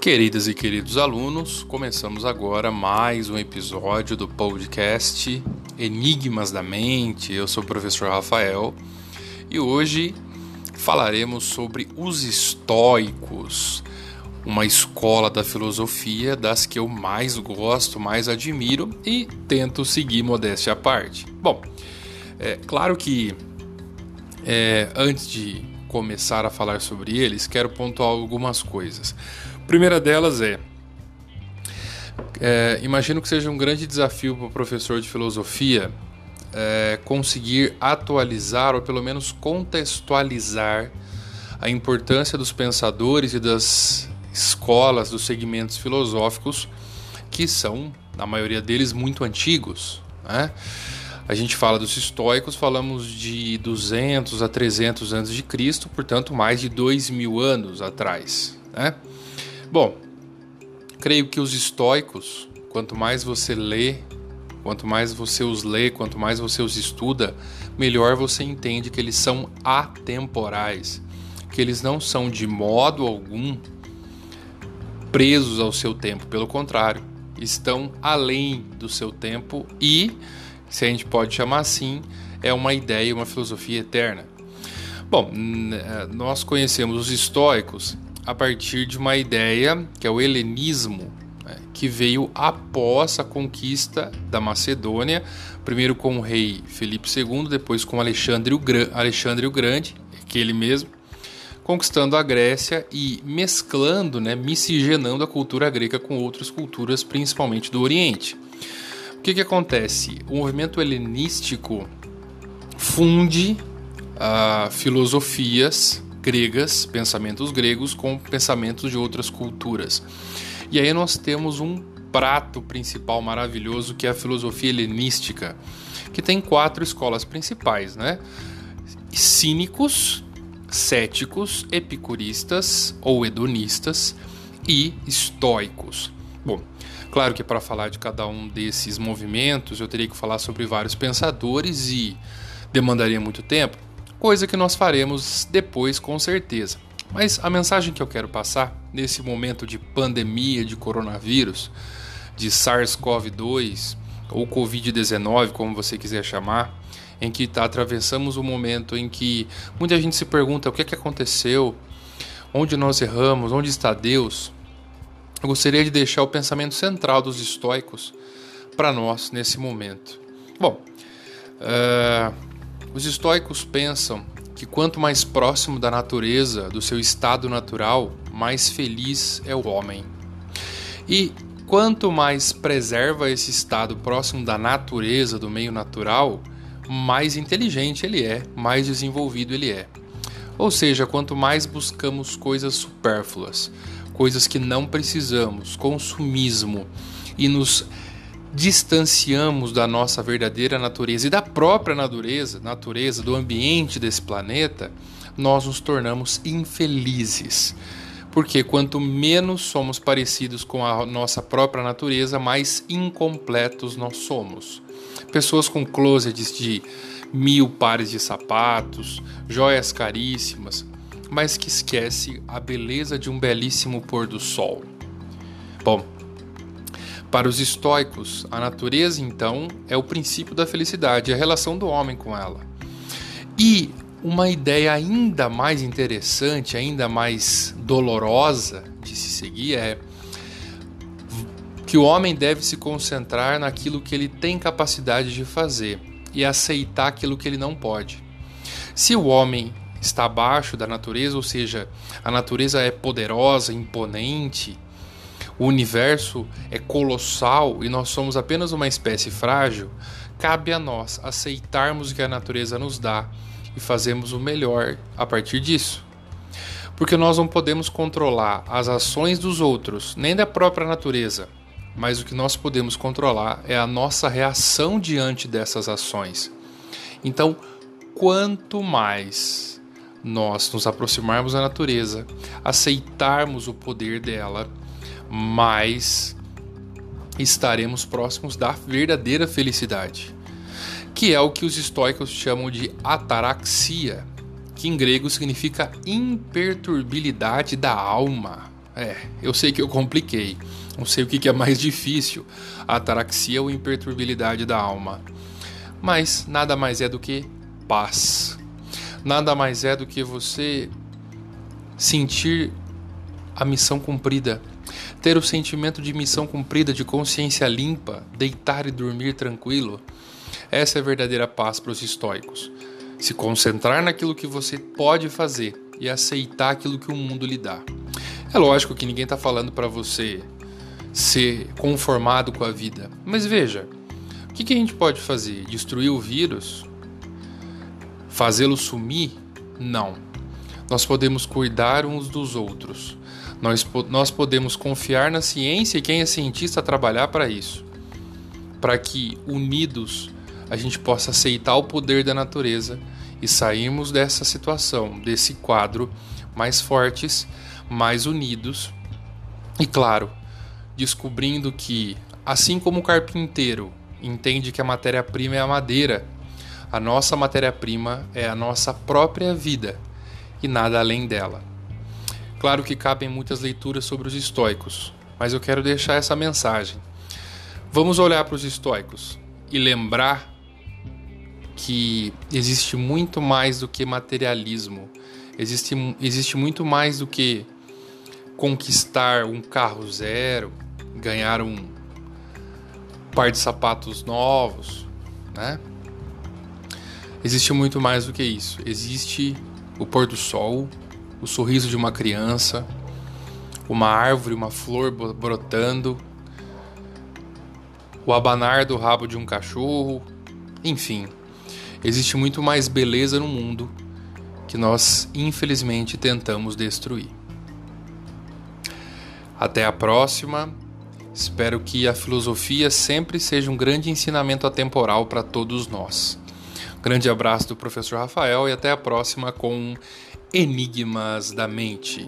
Queridas e queridos alunos, começamos agora mais um episódio do podcast Enigmas da Mente. Eu sou o professor Rafael e hoje falaremos sobre os estoicos, uma escola da filosofia das que eu mais gosto, mais admiro e tento seguir modéstia à parte. Bom, é claro que é, antes de começar a falar sobre eles, quero pontuar algumas coisas primeira delas é, é, imagino que seja um grande desafio para o professor de filosofia é, conseguir atualizar ou pelo menos contextualizar a importância dos pensadores e das escolas, dos segmentos filosóficos que são, na maioria deles, muito antigos. Né? A gente fala dos estoicos, falamos de 200 a 300 anos de Cristo, portanto, mais de 2 mil anos atrás. Né? Bom, creio que os estoicos, quanto mais você lê, quanto mais você os lê, quanto mais você os estuda, melhor você entende que eles são atemporais, que eles não são de modo algum presos ao seu tempo, pelo contrário, estão além do seu tempo e, se a gente pode chamar assim, é uma ideia, uma filosofia eterna. Bom, eh, nós conhecemos os estoicos a partir de uma ideia que é o helenismo, né, que veio após a conquista da Macedônia, primeiro com o rei Felipe II, depois com Alexandre o, Gra Alexandre o Grande, aquele mesmo, conquistando a Grécia e mesclando, né, miscigenando a cultura grega com outras culturas, principalmente do Oriente. O que, que acontece? O movimento helenístico funde uh, filosofias gregas, pensamentos gregos com pensamentos de outras culturas. E aí nós temos um prato principal maravilhoso que é a filosofia helenística, que tem quatro escolas principais, né? Cínicos, céticos, epicuristas ou hedonistas e estoicos. Bom, claro que para falar de cada um desses movimentos eu teria que falar sobre vários pensadores e demandaria muito tempo coisa que nós faremos depois com certeza. Mas a mensagem que eu quero passar nesse momento de pandemia de coronavírus, de SARS-CoV-2 ou Covid-19, como você quiser chamar, em que tá, atravessamos um momento em que muita gente se pergunta o que, é que aconteceu, onde nós erramos, onde está Deus. Eu gostaria de deixar o pensamento central dos estoicos para nós nesse momento. Bom, uh, os estoicos pensam que quanto mais próximo da natureza, do seu estado natural, mais feliz é o homem. E quanto mais preserva esse estado próximo da natureza, do meio natural, mais inteligente ele é, mais desenvolvido ele é. Ou seja, quanto mais buscamos coisas supérfluas, coisas que não precisamos, consumismo, e nos distanciamos da nossa verdadeira natureza e da própria natureza, natureza do ambiente desse planeta, nós nos tornamos infelizes. Porque quanto menos somos parecidos com a nossa própria natureza, mais incompletos nós somos. Pessoas com closets de mil pares de sapatos, joias caríssimas, mas que esquece a beleza de um belíssimo pôr do sol. Bom, para os estoicos, a natureza, então, é o princípio da felicidade, a relação do homem com ela. E uma ideia ainda mais interessante, ainda mais dolorosa de se seguir é que o homem deve se concentrar naquilo que ele tem capacidade de fazer e aceitar aquilo que ele não pode. Se o homem está abaixo da natureza, ou seja, a natureza é poderosa, imponente, o universo é colossal e nós somos apenas uma espécie frágil, cabe a nós aceitarmos o que a natureza nos dá e fazermos o melhor a partir disso. Porque nós não podemos controlar as ações dos outros, nem da própria natureza, mas o que nós podemos controlar é a nossa reação diante dessas ações. Então, quanto mais nós nos aproximarmos da natureza, aceitarmos o poder dela, mais estaremos próximos da verdadeira felicidade, que é o que os estoicos chamam de ataraxia, que em grego significa imperturbilidade da alma. É, eu sei que eu compliquei. Não sei o que é mais difícil, ataraxia ou imperturbabilidade da alma. Mas nada mais é do que paz. Nada mais é do que você sentir a missão cumprida, ter o sentimento de missão cumprida, de consciência limpa, deitar e dormir tranquilo. Essa é a verdadeira paz para os estoicos. Se concentrar naquilo que você pode fazer e aceitar aquilo que o mundo lhe dá. É lógico que ninguém está falando para você ser conformado com a vida, mas veja, o que, que a gente pode fazer? Destruir o vírus? Fazê-lo sumir? Não. Nós podemos cuidar uns dos outros. Nós, nós podemos confiar na ciência e quem é cientista trabalhar para isso. Para que, unidos, a gente possa aceitar o poder da natureza e sairmos dessa situação, desse quadro, mais fortes, mais unidos e, claro, descobrindo que, assim como o carpinteiro entende que a matéria-prima é a madeira, a nossa matéria-prima é a nossa própria vida e nada além dela. Claro que cabem muitas leituras sobre os estoicos, mas eu quero deixar essa mensagem. Vamos olhar para os estoicos e lembrar que existe muito mais do que materialismo, existe, existe muito mais do que conquistar um carro zero, ganhar um par de sapatos novos, né? Existe muito mais do que isso. Existe o pôr do sol, o sorriso de uma criança, uma árvore, uma flor brotando, o abanar do rabo de um cachorro, enfim. Existe muito mais beleza no mundo que nós, infelizmente, tentamos destruir. Até a próxima. Espero que a filosofia sempre seja um grande ensinamento atemporal para todos nós. Grande abraço do professor Rafael e até a próxima com Enigmas da Mente.